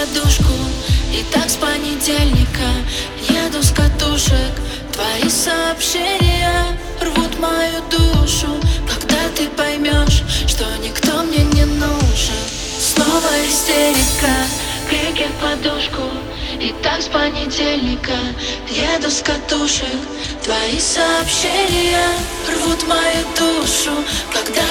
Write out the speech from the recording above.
подушку. И так с понедельника Еду с катушек. Твои сообщения рвут мою душу. Когда ты поймешь, что никто мне не нужен. Снова истерика, крики в подушку. И так с понедельника еду с катушек. Твои сообщения рвут мою душу. Когда